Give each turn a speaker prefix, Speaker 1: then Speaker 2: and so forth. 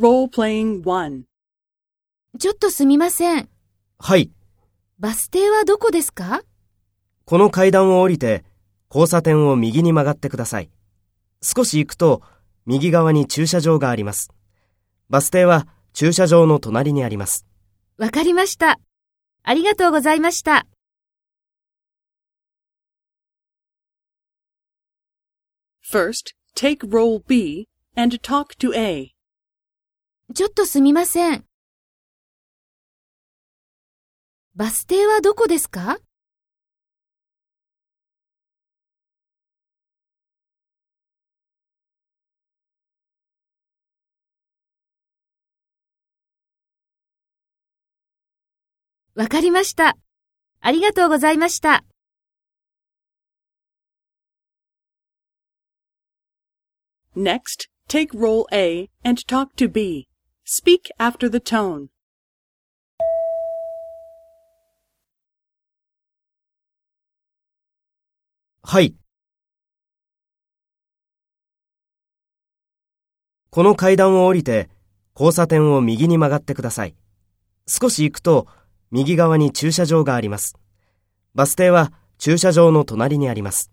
Speaker 1: Role-playing 1.
Speaker 2: ちょっとすみません。
Speaker 3: はい。
Speaker 2: バス停はどこですか？
Speaker 3: この階段を降りて、交差点を右に曲がってください。少し行くと、右側に駐車場があります。バス停は駐車場の隣にあります。
Speaker 2: わかりました。ありがとうございました。
Speaker 1: First, take role B and talk to A.
Speaker 2: ちょっとすみません。バス停はどこですか？わかりました。ありがとうございました。
Speaker 1: Next, take role A and talk to B. Speak after the tone.
Speaker 3: はい。この階段を降りて、交差点を右に曲がってください。少し行くと、右側に駐車場があります。バス停は駐車場の隣にあります。